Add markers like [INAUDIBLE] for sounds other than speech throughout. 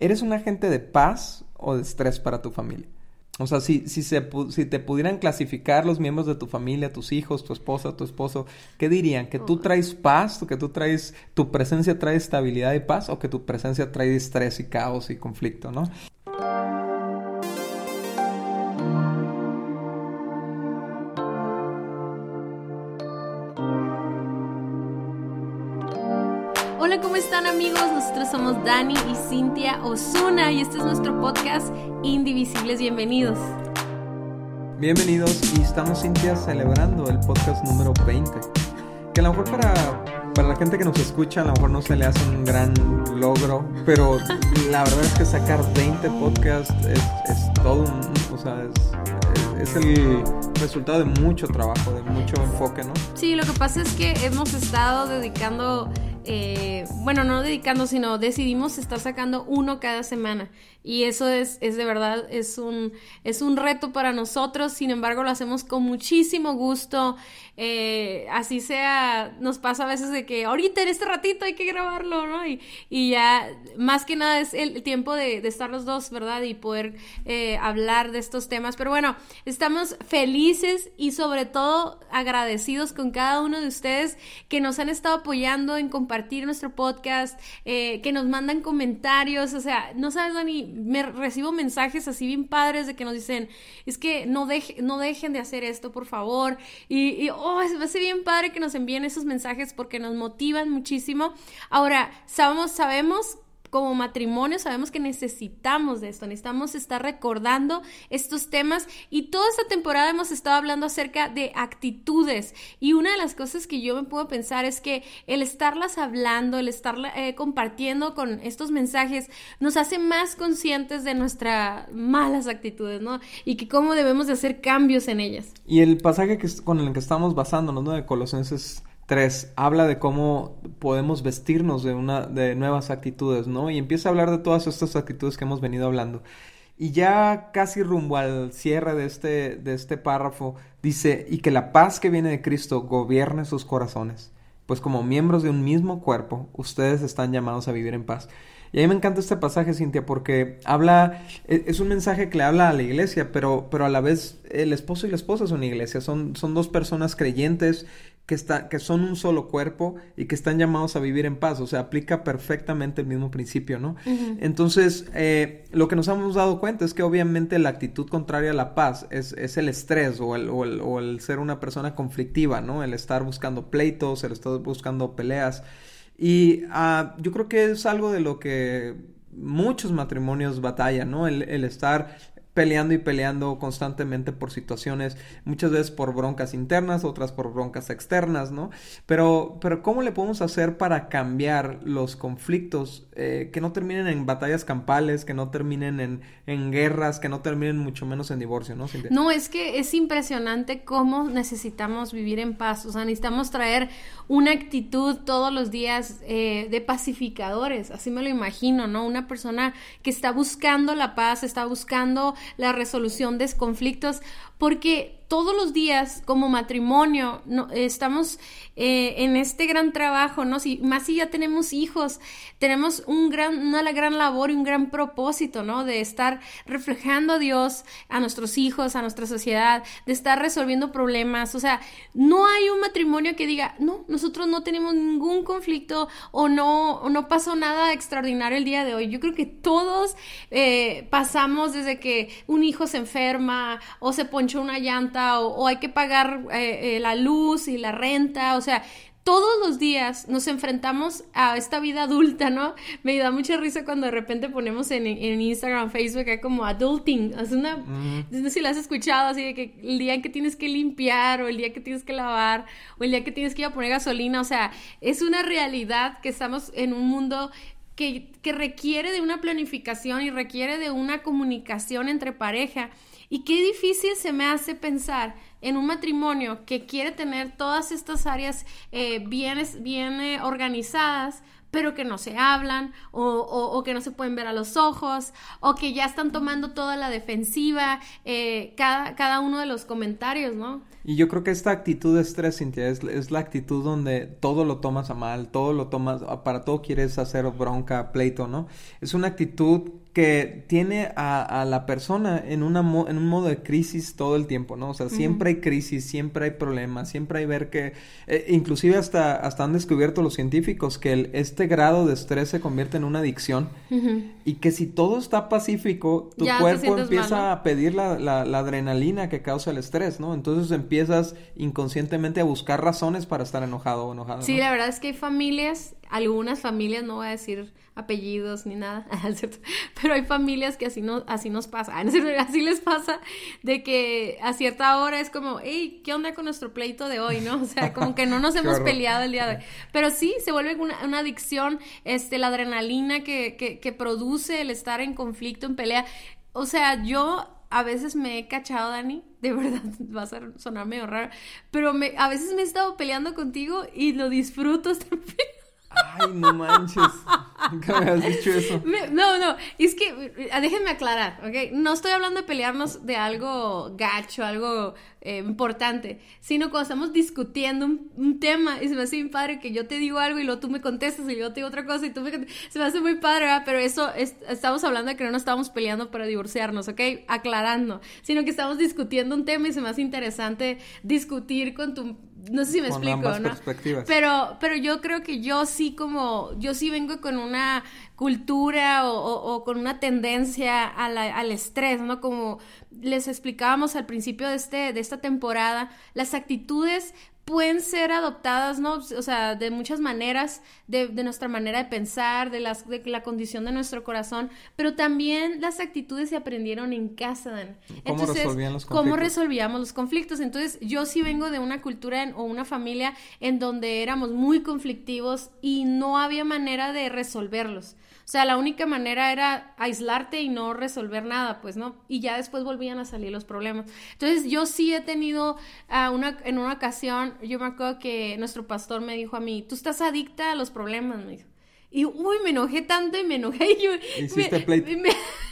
¿eres un agente de paz o de estrés para tu familia? O sea, si, si, se, si te pudieran clasificar los miembros de tu familia, tus hijos, tu esposa, tu esposo, ¿qué dirían? ¿Que tú traes paz? ¿Que tú traes, tu presencia trae estabilidad y paz? ¿O que tu presencia trae estrés y caos y conflicto, no? Somos Dani y Cintia Osuna y este es nuestro podcast Indivisibles. Bienvenidos. Bienvenidos y estamos Cintia celebrando el podcast número 20. Que a lo mejor para, para la gente que nos escucha a lo mejor no se le hace un gran logro, pero [LAUGHS] la verdad es que sacar 20 podcasts es, es todo un... O sea, es, es el resultado de mucho trabajo, de mucho enfoque, ¿no? Sí, lo que pasa es que hemos estado dedicando eh, bueno, no dedicando, sino decidimos estar sacando uno cada semana. Y eso es, es de verdad, es un, es un reto para nosotros, sin embargo lo hacemos con muchísimo gusto. Eh, así sea, nos pasa a veces de que ahorita en este ratito hay que grabarlo, ¿no? Y, ya, más que nada es el tiempo de, de estar los dos, ¿verdad? Y poder eh, hablar de estos temas. Pero bueno, estamos felices y sobre todo agradecidos con cada uno de ustedes que nos han estado apoyando en compartir nuestro podcast, eh, que nos mandan comentarios, o sea, no sabes, Dani, me recibo mensajes así bien padres de que nos dicen, es que no, no dejen de hacer esto, por favor. Y, y oh, me hace bien padre que nos envíen esos mensajes porque nos motivan muchísimo. Ahora, sabemos, sabemos como matrimonio sabemos que necesitamos de esto, necesitamos estar recordando estos temas y toda esta temporada hemos estado hablando acerca de actitudes y una de las cosas que yo me puedo pensar es que el estarlas hablando, el estar eh, compartiendo con estos mensajes nos hace más conscientes de nuestras malas actitudes, ¿no? Y que cómo debemos de hacer cambios en ellas. Y el pasaje que, con el que estamos basándonos, ¿no? De Colosenses 3 habla de cómo podemos vestirnos de una de nuevas actitudes, ¿no? Y empieza a hablar de todas estas actitudes que hemos venido hablando. Y ya casi rumbo al cierre de este, de este párrafo, dice, y que la paz que viene de Cristo gobierne sus corazones, pues como miembros de un mismo cuerpo, ustedes están llamados a vivir en paz. Y a mí me encanta este pasaje, Cintia, porque habla, e, es un mensaje que le habla a la iglesia, pero, pero a la vez el esposo y la esposa son iglesia, son, son dos personas creyentes que, está, que son un solo cuerpo y que están llamados a vivir en paz. O sea, aplica perfectamente el mismo principio, ¿no? Entonces, eh, lo que nos hemos dado cuenta es que obviamente la actitud contraria a la paz es, es el estrés o el, o, el, o el, ser una persona conflictiva, ¿no? El estar buscando pleitos, el estar buscando peleas. Y uh, yo creo que es algo de lo que muchos matrimonios batallan, ¿no? El, el estar peleando y peleando constantemente por situaciones, muchas veces por broncas internas, otras por broncas externas, ¿no? Pero, pero ¿cómo le podemos hacer para cambiar los conflictos eh, que no terminen en batallas campales, que no terminen en, en, guerras, que no terminen mucho menos en divorcio, ¿no? No, es que es impresionante cómo necesitamos vivir en paz, o sea, necesitamos traer una actitud todos los días eh, de pacificadores, así me lo imagino, ¿no? Una persona que está buscando la paz, está buscando la resolución de conflictos, porque todos los días como matrimonio no, estamos eh, en este gran trabajo, ¿no? Si, más si ya tenemos hijos, tenemos un gran, una gran labor y un gran propósito, ¿no? De estar reflejando a Dios a nuestros hijos, a nuestra sociedad, de estar resolviendo problemas. O sea, no hay un matrimonio que diga, no, nosotros no tenemos ningún conflicto o no, o no pasó nada extraordinario el día de hoy. Yo creo que todos eh, pasamos desde que un hijo se enferma o se ponchó una llanta o, hay que pagar eh, eh, la luz y la renta, o sea, todos los días nos enfrentamos a esta vida adulta, ¿no? Me da mucha risa cuando de repente ponemos en, en Instagram, Facebook, hay como adulting. Es una, no sé si lo has escuchado, así de que el día en que tienes que limpiar, o el día que tienes que lavar, o el día que tienes que ir a poner gasolina, o sea, es una realidad que estamos en un mundo que, requiere de una planificación y requiere de una comunicación entre pareja. Y qué difícil se me hace pensar en un matrimonio que quiere tener todas estas áreas eh, bien, bien eh, organizadas, pero que no se hablan o, o, que no se pueden ver a los ojos o que ya están tomando toda la defensiva, eh, cada, cada uno de los comentarios, ¿no? Y yo creo que esta actitud de estrés, Cintia, es, la actitud donde todo lo tomas a mal, todo lo tomas, para todo quieres hacer bronca, pleito, ¿no? Es una actitud que tiene a, la persona en, una en un modo de crisis todo el tiempo, ¿no? O sea, siempre hay crisis, siempre hay problemas, siempre hay ver que, eh, inclusive hasta, hasta han descubierto los científicos que el, este grado de estrés se convierte en una adicción y que si todo está pacífico, tu cuerpo empieza a pedir la, la, adrenalina que causa el estrés, ¿no? Entonces empiezas inconscientemente a buscar razones para estar enojado o enojado. Sí, la verdad es que hay familias, algunas familias, no voy a decir apellidos ni nada, [LAUGHS] pero hay familias que así, no, así nos pasa, [LAUGHS] así les pasa de que a cierta hora es como, hey, ¿qué onda con nuestro pleito de hoy, no? O sea, como que no nos [LAUGHS] hemos peleado el día de hoy. Pero sí, se vuelve una, una adicción, este, la adrenalina que, que, que produce el estar en conflicto, en pelea. O sea, yo a veces me he cachado, Dani, de verdad va a sonar medio raro, pero me, a veces me he estado peleando contigo y lo disfruto estar Ay, no manches. Nunca me has dicho eso. no, no, es que eh, déjenme aclarar, ¿ok? No estoy hablando de pelearnos de algo gacho, algo eh, importante, sino cuando estamos discutiendo un, tema y se me hace muy padre que yo te digo algo y luego tú me contestas y yo te digo otra cosa y tú me contestas. Se me hace muy padre, ¿verdad? Pero eso, estamos hablando de que no nos estamos peleando para divorciarnos, ¿ok? Aclarando, sino que estamos discutiendo un tema y se me hace interesante discutir con tu no sé si me explico, ¿no? Pero, pero yo creo que yo sí como, yo sí vengo con una cultura o, con una tendencia al estrés, ¿no? Como les explicábamos al principio de, este, de esta temporada, las actitudes pueden ser adoptadas, ¿no? O sea, de muchas maneras, de, nuestra manera de pensar, de, las, de la condición de nuestro corazón, pero también las actitudes se aprendieron en casa, Dan. ¿Cómo Entonces, resolvían los conflictos? ¿Cómo resolvíamos los conflictos? Entonces, yo sí vengo de una cultura o una familia en donde éramos muy conflictivos y no había manera de resolverlos. O sea, la única manera era aislarte y no resolver nada, pues, ¿no? Y ya después volvían a salir los problemas. Entonces, yo sí he tenido uh, una, en una ocasión, yo me acuerdo que nuestro pastor me dijo a mí, tú estás adicta a los problemas, me dijo. Y uy, me enojé tanto y me enojé. Y yo, [LAUGHS]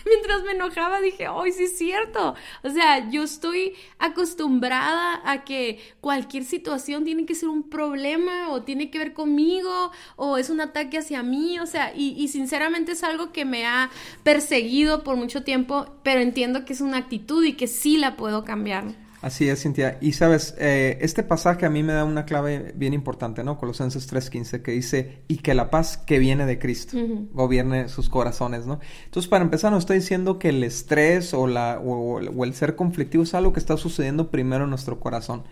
mientras me enojaba dije, ¡ay, sí es cierto! O sea, yo estoy acostumbrada a que cualquier situación tiene que ser un problema o tiene que ver conmigo o es un ataque hacia mí. O sea, y, y sinceramente es algo que me ha perseguido por mucho tiempo, pero entiendo que es una actitud y que sí la puedo cambiar. Así es, Cintia. Y sabes, eh, este pasaje a mí me da una clave bien importante, ¿no? Colosenses 3.15, que dice, y que la paz que viene de Cristo gobierne sus corazones, ¿no? Entonces, para empezar, nos está diciendo que el estrés o, la, o, el ser conflictivo es algo que está sucediendo primero en nuestro corazón.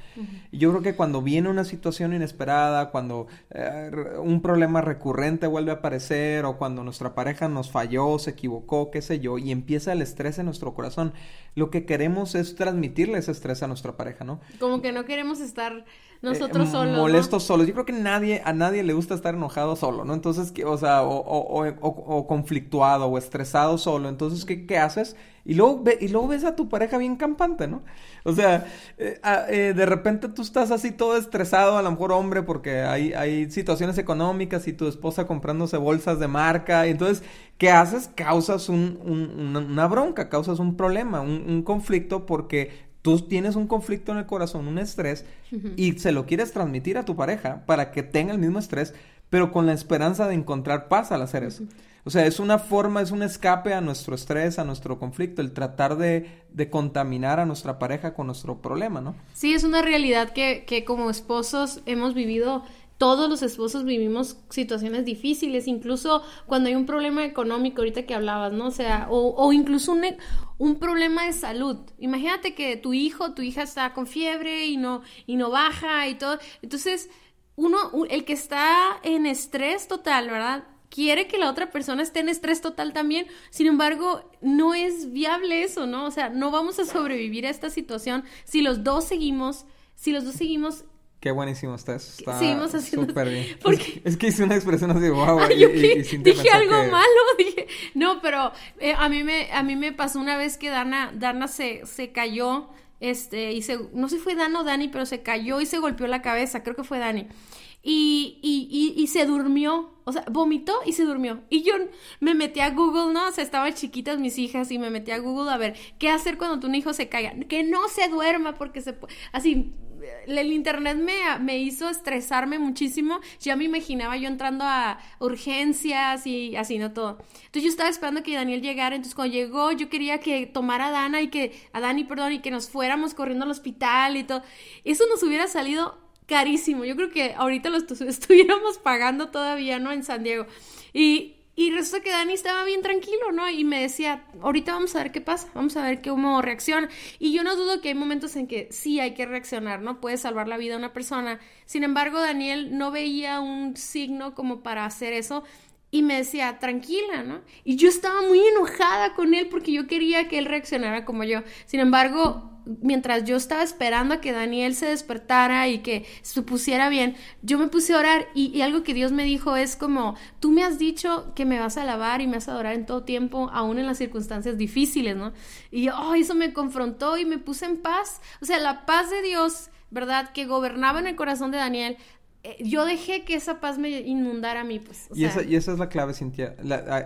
Y yo creo que cuando viene una situación inesperada, cuando eh, un problema recurrente vuelve a aparecer, o cuando nuestra pareja nos falló, se equivocó, qué sé yo, y empieza el estrés en nuestro corazón, lo que queremos es transmitirle ese estrés a nuestra pareja, ¿no? Como que no queremos estar nosotros eh, solos. Molestos solos. Yo creo que nadie, a nadie le gusta estar enojado solo, ¿no? Entonces, o sea, o, o, o, conflictuado o estresado solo. Entonces, ¿qué, qué haces? Y luego, ve, y luego ves a tu pareja bien campante, ¿no? O sea, eh, ah, eh, de repente tú estás así todo estresado, a lo mejor hombre, porque hay, hay situaciones económicas y tu esposa comprándose bolsas de marca. Y entonces, ¿qué haces? Causas un, un, una, bronca, causas un problema, un, un conflicto porque tú tienes un conflicto en el corazón, un estrés, y se lo quieres transmitir a tu pareja para que tenga el mismo estrés, pero con la esperanza de encontrar paz al hacer eso. O sea, es una forma, es un escape a nuestro estrés, a nuestro conflicto, el tratar de, de contaminar a nuestra pareja con nuestro problema, ¿no? Sí, es una realidad que, que como esposos hemos vivido todos los esposos vivimos situaciones difíciles, incluso cuando hay un problema económico, ahorita que hablabas, ¿no? O sea, o, incluso un, un, problema de salud. Imagínate que tu hijo, tu hija está con fiebre y no, y no baja y todo. Entonces, uno, el que está en estrés total, ¿verdad? quiere que la otra persona esté en estrés total también. Sin embargo, no es viable eso, ¿no? O sea, no vamos a sobrevivir a esta situación si los dos seguimos, si los dos seguimos Qué buenísimo estás. Está Seguimos haciendo. Súper bien. [LAUGHS] Es, que hice una expresión así, wow. dije algo malo. [LAUGHS] Dije, no, pero eh, a, mí me, a mí me pasó una vez que Dana, Dana se, se cayó. Este, y se, no sé si fue Dana o Dani, pero se cayó y se golpeó la cabeza. Creo que fue Dani. Y, y, y, y, se durmió, o sea, vomitó y se durmió. Y yo me metí a Google, ¿no? O sea, estaban chiquitas mis hijas y me metí a Google a ver qué hacer cuando tu hijo se caiga. Que no se duerma porque se... Así, el internet me, me hizo estresarme muchísimo. Ya me imaginaba yo entrando a urgencias y así, no todo. Entonces yo estaba esperando que Daniel llegara. Entonces cuando llegó, yo quería que tomara a Dana y que, a Dani, perdón, y que nos fuéramos corriendo al hospital y todo. Eso nos hubiera salido carísimo. Yo creo que ahorita lo [LAUGHS] estuviéramos pagando todavía, ¿no? En San Diego. Y, y resulta que Dani estaba bien tranquilo, ¿no? Y me decía, ahorita vamos a ver qué pasa, vamos a ver cómo reacciona. Y yo no dudo que hay momentos en que sí hay que reaccionar, ¿no? Puede salvar la vida a una persona. Sin embargo, Daniel no veía un signo como para hacer eso y me decía, tranquila, ¿no? Y yo estaba muy enojada con él porque yo quería que él reaccionara como yo. Sin embargo, mientras yo estaba esperando a que Daniel se despertara y que se pusiera bien, yo me puse a orar y, algo que Dios me dijo es como, tú me has dicho que me vas a alabar y me vas a adorar en todo tiempo, aún en las circunstancias difíciles, ¿no? Y oh, eso me confrontó y me puse en paz. O sea, la paz de Dios, ¿verdad? Que gobernaba en el corazón de Daniel, eh, yo dejé que esa paz me inundara a mí, pues. y, esa, y esa es la clave, Cintia.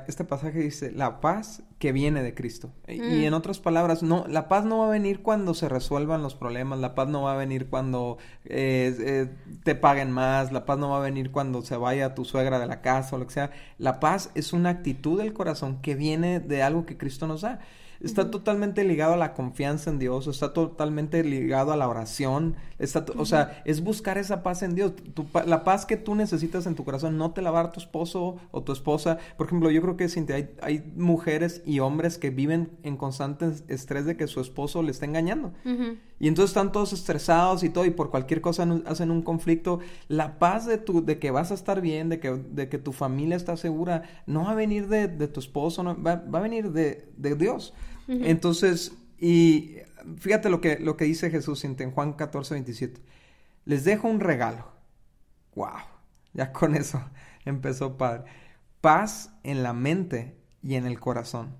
este pasaje dice, la paz que viene de Cristo. Y mm. en otras palabras, no, la paz no va a venir cuando se resuelvan los problemas, la paz no va a venir cuando eh, eh, te paguen más, la paz no va a venir cuando se vaya tu suegra de la casa o lo que sea. La paz es una actitud del corazón que viene de algo que Cristo nos da. Está totalmente ligado a la confianza en Dios, está totalmente ligado a la oración, está, o sea, es buscar esa paz en Dios. la paz que tú necesitas en tu corazón, no te la va a dar tu esposo o tu esposa. Por ejemplo, yo creo que hay, hay mujeres y hombres que viven en constante estrés de que su esposo le está engañando. Y entonces están todos estresados y todo, y por cualquier cosa hacen un conflicto. La paz de, tu, de que vas a estar bien, de que, de que tu familia está segura, no va a venir de, tu esposo, no, va, va, a venir de, de Dios. Entonces, y fíjate lo que, lo que dice Jesús en Juan 14, 27. Les dejo un regalo. ¡Wow! Ya con eso [LAUGHS] empezó Padre. Paz en la mente y en el corazón.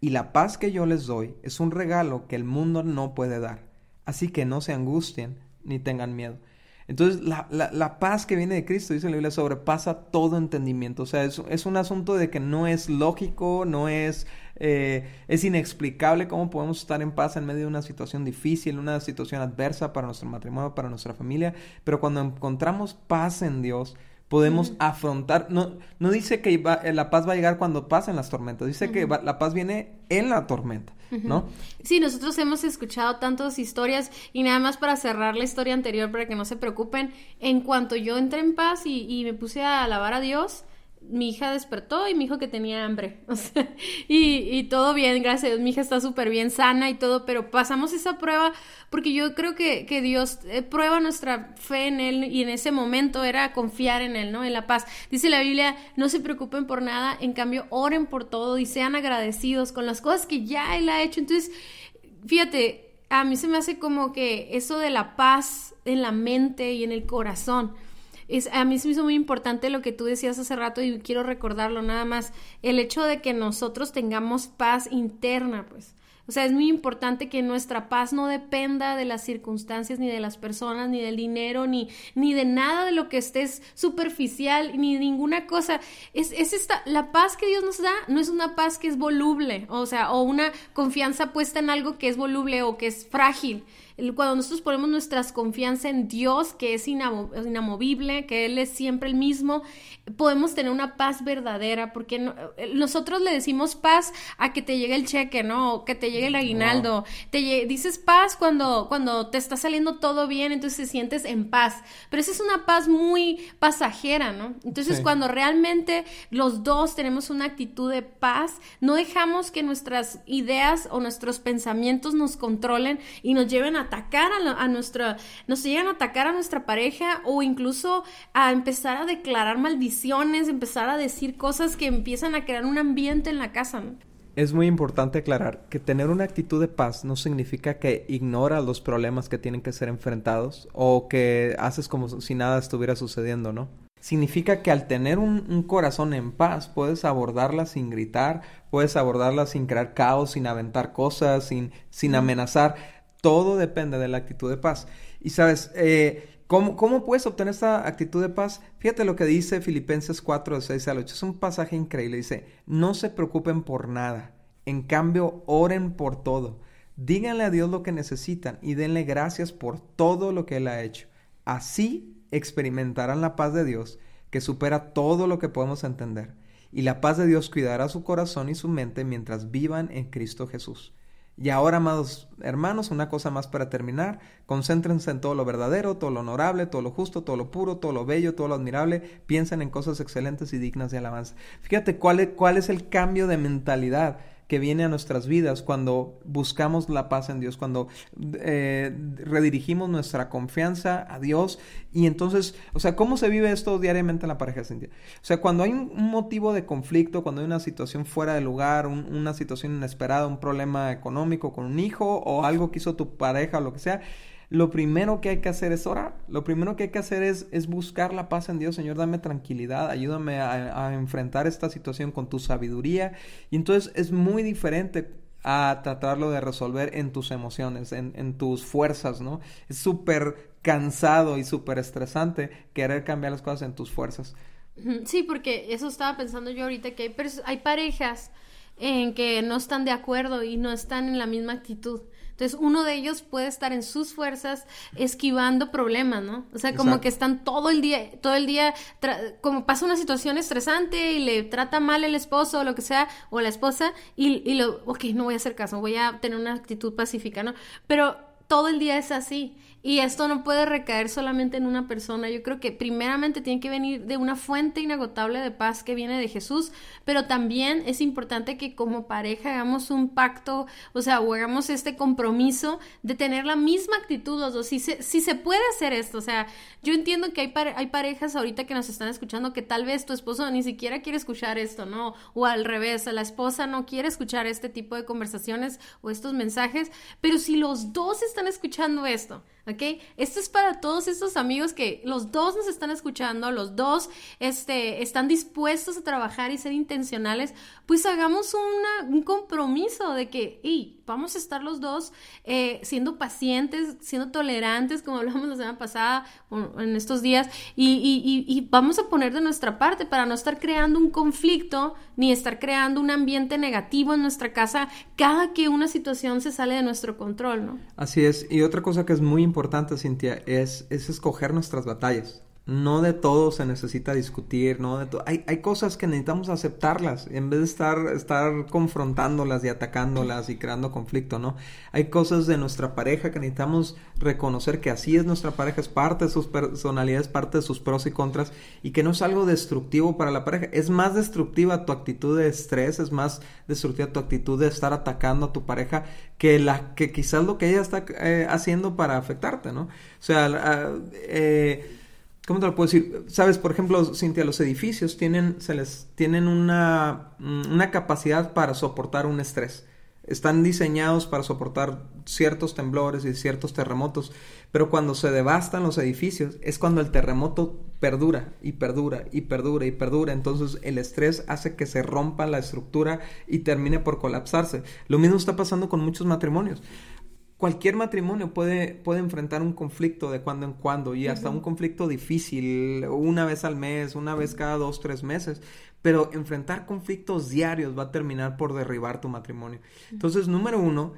Y la paz que yo les doy es un regalo que el mundo no puede dar. Así que no se angustien ni tengan miedo. Entonces, la, la, paz que viene de Cristo, dice la Biblia, sobrepasa todo entendimiento. O sea, es, es un asunto de que no es lógico, no es, eh, es inexplicable cómo podemos estar en paz en medio de una situación difícil, una situación adversa para nuestro matrimonio, para nuestra familia. Pero cuando encontramos paz en Dios, podemos afrontar, no, no dice que la paz va a llegar cuando pasen las tormentas, dice que la paz viene en la tormenta. ¿no? Sí, nosotros hemos escuchado tantas historias y nada más para cerrar la historia anterior para que no se preocupen, en cuanto yo entré en paz y, y me puse a alabar a Dios, mi hija despertó y me dijo que tenía hambre. [LAUGHS] Y, y, todo bien, gracias a Dios. Mi hija está súper bien sana y todo, pero pasamos esa prueba porque yo creo que, que Dios eh, prueba nuestra fe en Él y en ese momento era confiar en Él, ¿no? En la paz. Dice la Biblia, no se preocupen por nada, en cambio, oren por todo y sean agradecidos con las cosas que ya Él ha hecho. Entonces, fíjate, a mí se me hace como que eso de la paz en la mente y en el corazón es, a mí se me hizo muy importante lo que tú decías hace rato y quiero recordarlo nada más, el hecho de que nosotros tengamos paz interna, pues. O sea, es muy importante que nuestra paz no dependa de las circunstancias, ni de las personas, ni del dinero, ni, ni de nada de lo que estés superficial, ni ninguna cosa. Es, es esta, la paz que Dios nos da no es una paz que es voluble, o sea, o una confianza puesta en algo que es voluble o que es frágil cuando nosotros ponemos nuestra confianza en Dios, que es inamovible, que Él es siempre el mismo, podemos tener una paz verdadera, porque eh, nosotros le decimos paz a que te llegue el cheque, ¿no? O que te llegue el aguinaldo. Te dices paz cuando, cuando te está saliendo todo bien, entonces te sientes en paz. Pero esa es una paz muy pasajera, ¿no? Entonces, cuando realmente los dos tenemos una actitud de paz, no dejamos que nuestras ideas o nuestros pensamientos nos controlen y nos lleven a atacar a, nuestra, nos llegan a atacar a nuestra pareja o incluso a empezar a declarar maldiciones, empezar a decir cosas que empiezan a crear un ambiente en la casa. Es muy importante aclarar que tener una actitud de paz no significa que ignora los problemas que tienen que ser enfrentados o que haces como si nada estuviera sucediendo, ¿no? Significa que al tener un, corazón en paz puedes abordarla sin gritar, puedes abordarla sin crear caos, sin aventar cosas, sin, sin amenazar. Todo depende de la actitud de paz. Y sabes, eh, ¿cómo, ¿cómo, puedes obtener esta actitud de paz? Fíjate lo que dice Filipenses 4, de 6 al 8. Es un pasaje increíble. Dice, no se preocupen por nada. En cambio, oren por todo. Díganle a Dios lo que necesitan y denle gracias por todo lo que Él ha hecho. Así experimentarán la paz de Dios que supera todo lo que podemos entender. Y la paz de Dios cuidará su corazón y su mente mientras vivan en Cristo Jesús. Y ahora, amados hermanos, una cosa más para terminar. Concéntrense en todo lo verdadero, todo lo honorable, todo lo justo, todo lo puro, todo lo bello, todo lo admirable. Piensen en cosas excelentes y dignas de alabanza. Fíjate cuál es, cuál es el cambio de mentalidad que viene a nuestras vidas cuando buscamos la paz en Dios, cuando eh, redirigimos nuestra confianza a Dios. Y entonces, o sea, ¿cómo se vive esto diariamente en la pareja, Cintia? O sea, cuando hay un, motivo de conflicto, cuando hay una situación fuera de lugar, una situación inesperada, un problema económico con un hijo o algo que hizo tu pareja o lo que sea, lo primero que hay que hacer es orar. Lo primero que hay que hacer es, es buscar la paz en Dios. Señor, dame tranquilidad, ayúdame a, enfrentar esta situación con tu sabiduría. Y entonces es muy diferente a tratarlo de resolver en tus emociones, en, en tus fuerzas, ¿no? Es súper cansado y súper estresante querer cambiar las cosas en tus fuerzas. Sí, porque eso estaba pensando yo ahorita, que hay, hay parejas en que no están de acuerdo y no están en la misma actitud. Entonces, uno de ellos puede estar en sus fuerzas esquivando problemas, ¿no? O sea, como que están todo el día, todo el día, como pasa una situación estresante y le trata mal el esposo o lo que sea, o la esposa, y, y lo, ok, no voy a hacer caso, voy a tener una actitud pacífica, ¿no? Pero todo el día es así. Y esto no puede recaer solamente en una persona. Yo creo que primeramente tiene que venir de una fuente inagotable de paz que viene de Jesús, pero también es importante que como pareja hagamos un pacto, o sea, o hagamos este compromiso de tener la misma actitud los dos. Si se, si se puede hacer esto, o sea, yo entiendo que hay, hay parejas ahorita que nos están escuchando que tal vez tu esposo ni siquiera quiere escuchar esto, ¿no? O al revés, la esposa no quiere escuchar este tipo de conversaciones o estos mensajes, pero si los dos están escuchando esto, ¿ok? Esto es para todos estos amigos que los dos nos están escuchando, los dos este, están dispuestos a trabajar y ser intencionales, pues hagamos un compromiso de que, hey, vamos a estar los dos eh, siendo pacientes, siendo tolerantes, como [LAUGHS] hablamos la semana pasada, en estos días, y, y, vamos a poner de nuestra parte para no estar creando un conflicto ni estar creando un ambiente negativo en nuestra casa cada que una situación se sale de nuestro control, ¿no? Así es, y otra cosa que es muy importante, Cintia, es, es escoger nuestras batallas no de todo se necesita discutir, no de todo. Hay, hay cosas que necesitamos aceptarlas en vez de estar, estar confrontándolas y atacándolas y creando conflicto, ¿no? Hay cosas de nuestra pareja que necesitamos reconocer que así es nuestra pareja, es parte de sus personalidades, parte de sus pros y contras y que no es algo destructivo para la pareja. Es más destructiva tu actitud de estrés, es más destructiva tu actitud de estar atacando a tu pareja que la que quizás lo que ella está eh, haciendo para afectarte, ¿no? O sea, eh, ¿Cómo te lo puedo decir? Sabes, por ejemplo, Cintia, los edificios tienen, se les, tienen una, una capacidad para soportar un estrés. Están diseñados para soportar ciertos temblores y ciertos terremotos, pero cuando se devastan los edificios es cuando el terremoto perdura y perdura y perdura y perdura. Entonces el estrés hace que se rompa la estructura y termine por colapsarse. Lo mismo está pasando con muchos matrimonios cualquier matrimonio puede, puede enfrentar un conflicto de cuando en cuando y hasta un conflicto difícil, una vez al mes, una vez cada dos, tres meses, pero enfrentar conflictos diarios va a terminar por derribar tu matrimonio. Entonces, número uno,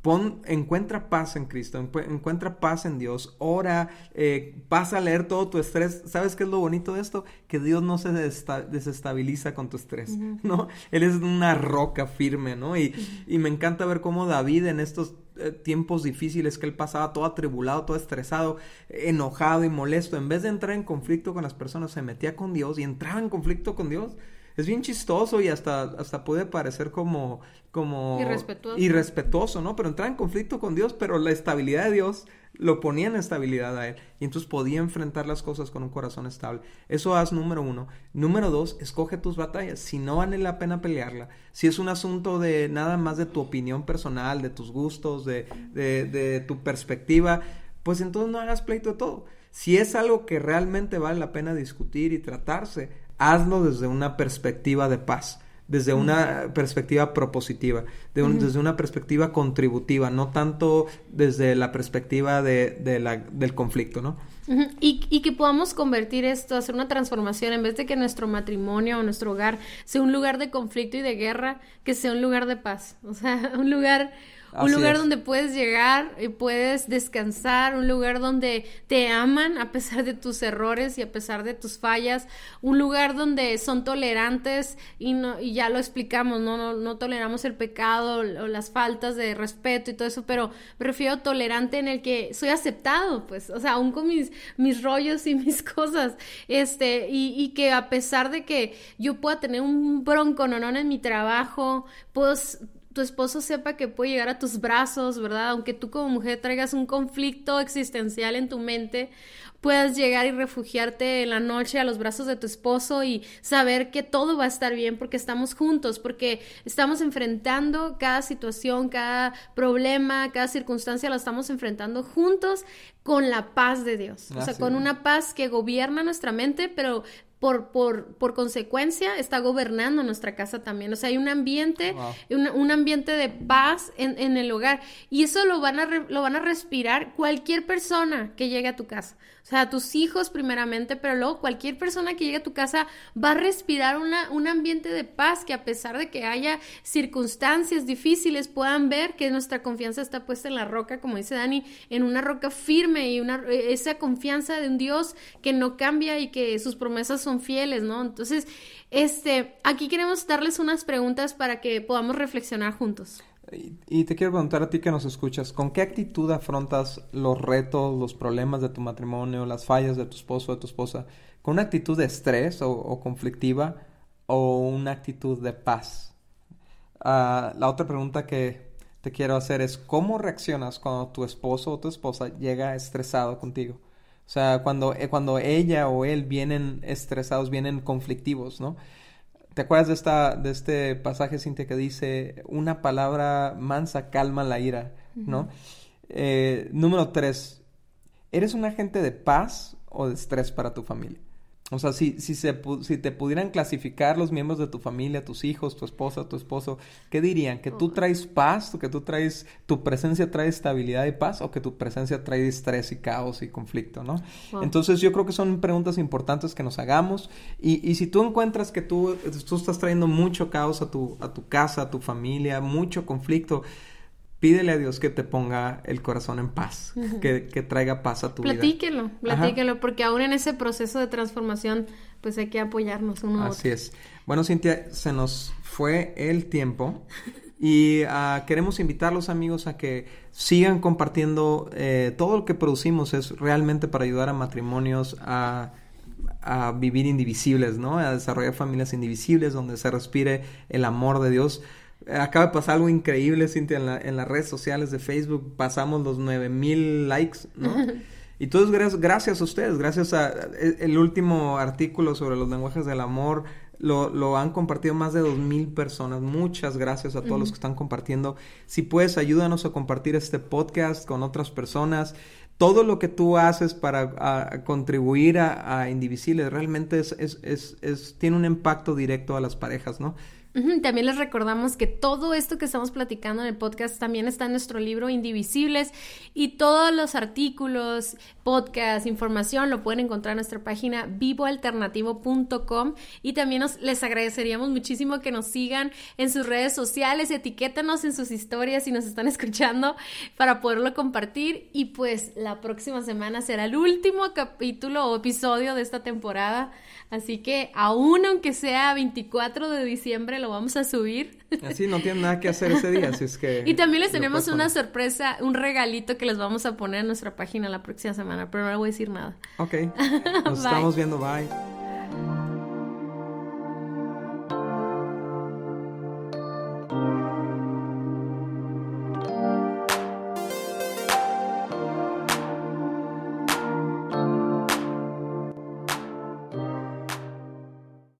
Pon, encuentra paz en Cristo, encuentra paz en Dios, ora, eh, pasa a leer todo tu estrés. ¿Sabes qué es lo bonito de esto? Que Dios no se desestabiliza con tu estrés, ¿no? Él es una roca firme, ¿no? Y, y me encanta ver cómo David en estos eh, tiempos difíciles que él pasaba todo atribulado, todo estresado, enojado y molesto, en vez de entrar en conflicto con las personas, se metía con Dios y entraba en conflicto con Dios es bien chistoso y hasta, hasta puede parecer como, como irrespetuoso. irrespetuoso, ¿no? Pero entraba en conflicto con Dios, pero la estabilidad de Dios lo ponía en estabilidad a él. Y entonces podía enfrentar las cosas con un corazón estable. Eso haz número uno. Número dos, escoge tus batallas. Si no vale la pena pelearla, si es un asunto de nada más de tu opinión personal, de tus gustos, de, de, de tu perspectiva, pues entonces no hagas pleito de todo. Si es algo que realmente vale la pena discutir y tratarse, hazlo desde una perspectiva de paz, desde una perspectiva propositiva, desde una perspectiva contributiva, no tanto desde la perspectiva de, la, del conflicto, ¿no? y, y, que podamos convertir esto, hacer una transformación, en vez de que nuestro matrimonio o nuestro hogar sea un lugar de conflicto y de guerra, que sea un lugar de paz, o sea, [LAUGHS] un lugar un lugar donde puedes llegar y puedes descansar, un lugar donde te aman a pesar de tus errores y a pesar de tus fallas, un lugar donde son tolerantes y, no, y ya lo explicamos, ¿no? No, no toleramos el pecado o las faltas de respeto y todo eso, pero prefiero tolerante en el que soy aceptado, pues, o sea, aún con mis, mis rollos y [LAUGHS] mis cosas, este, y, y que a pesar de que yo pueda tener un bronco no en mi trabajo, pues tu esposo sepa que puede llegar a tus brazos, ¿verdad? Aunque tú como mujer traigas un conflicto existencial en tu mente, puedas llegar y refugiarte en la noche a los brazos de tu esposo y saber que todo va a estar bien porque estamos juntos, porque estamos enfrentando cada situación, cada problema, cada circunstancia, lo estamos enfrentando juntos con la paz de Dios. o sea, con una paz que gobierna nuestra mente, pero por, por, por, consecuencia está gobernando nuestra casa también. O sea, hay un ambiente, un, ambiente de paz en, en, el hogar. Y eso lo van, a lo van a respirar cualquier persona que llegue a tu casa. O sea, tus hijos primeramente, pero luego cualquier persona que llegue a tu casa va a respirar una, un ambiente de paz que a pesar de que haya circunstancias difíciles puedan ver que nuestra confianza está puesta en la roca, como dice Dani, en una roca firme y una, esa confianza de un Dios que no cambia y que sus promesas son fieles, ¿no? Entonces, este, aquí queremos darles unas preguntas para que podamos reflexionar juntos. Y, te quiero preguntar a ti que nos escuchas, ¿con qué actitud afrontas los retos, los problemas de tu matrimonio, las fallas de tu esposo o de tu esposa? ¿Con una actitud de estrés o, conflictiva o una actitud de paz? Ah, la otra pregunta que te quiero hacer es, ¿cómo reaccionas cuando tu esposo o tu esposa llega estresado contigo? O sea, cuando, eh, cuando ella o él vienen estresados, vienen conflictivos, ¿no? ¿Te acuerdas de, esta, de este pasaje, Cintia, que dice, una palabra mansa calma la ira, ¿no? Eh, número tres, ¿eres un agente de paz o de estrés para tu familia? O sea, si, si, se, si te pudieran clasificar los miembros de tu familia, tus hijos, tu esposa, tu esposo, ¿qué dirían? ¿Que tú traes paz? ¿Que tú traes, tu presencia trae estabilidad y paz? ¿O que tu presencia trae estrés y caos y conflicto, no? Entonces yo creo que son preguntas importantes que nos hagamos. Y, y si tú encuentras que tú, tú estás trayendo mucho caos a tu, a tu casa, a tu familia, mucho conflicto, pídele a Dios que te ponga el corazón en paz, que, traiga paz a tu vida. Platíquelo, platíquelo, porque aún en ese proceso de transformación, pues hay que apoyarnos uno a Así es. Bueno, Cintia, se nos fue el tiempo y ah, queremos invitarlos amigos a que sigan compartiendo eh, todo lo que producimos es realmente para ayudar a matrimonios a a vivir indivisibles, ¿no? A desarrollar familias indivisibles donde se respire el amor de Dios. Acaba de pasar algo increíble, Cintia, en, la, en las redes sociales de Facebook. Pasamos los 9000 likes, ¿no? [LAUGHS] Y todo es gracias, a ustedes, gracias a e, el último artículo sobre los lenguajes del amor. Lo, lo han compartido más de 2.000 personas. Muchas gracias a todos los que están compartiendo. Si puedes, ayúdanos a compartir este podcast con otras personas. Todo lo que tú haces para contribuir a, a Indivisibles realmente es, es, es, es, tiene un impacto directo a las parejas, ¿no? También les recordamos que todo esto que estamos platicando en el podcast también está en nuestro libro Indivisibles y todos los artículos, podcast, información lo pueden encontrar en nuestra página vivoalternativo.com y también les agradeceríamos muchísimo que nos sigan en sus redes sociales, etiquétanos en sus historias si nos están [LAUGHS] escuchando para poderlo compartir y pues la próxima semana será el último capítulo o episodio de esta temporada. Así que aún aunque sea 24 de diciembre lo vamos a subir. Así no tienen nada que hacer ese día, así es que... Y también les tenemos una sorpresa, un regalito que les vamos a poner en nuestra página la próxima semana, pero no le voy a decir nada. Ok, [LAUGHS] nos estamos viendo, bye.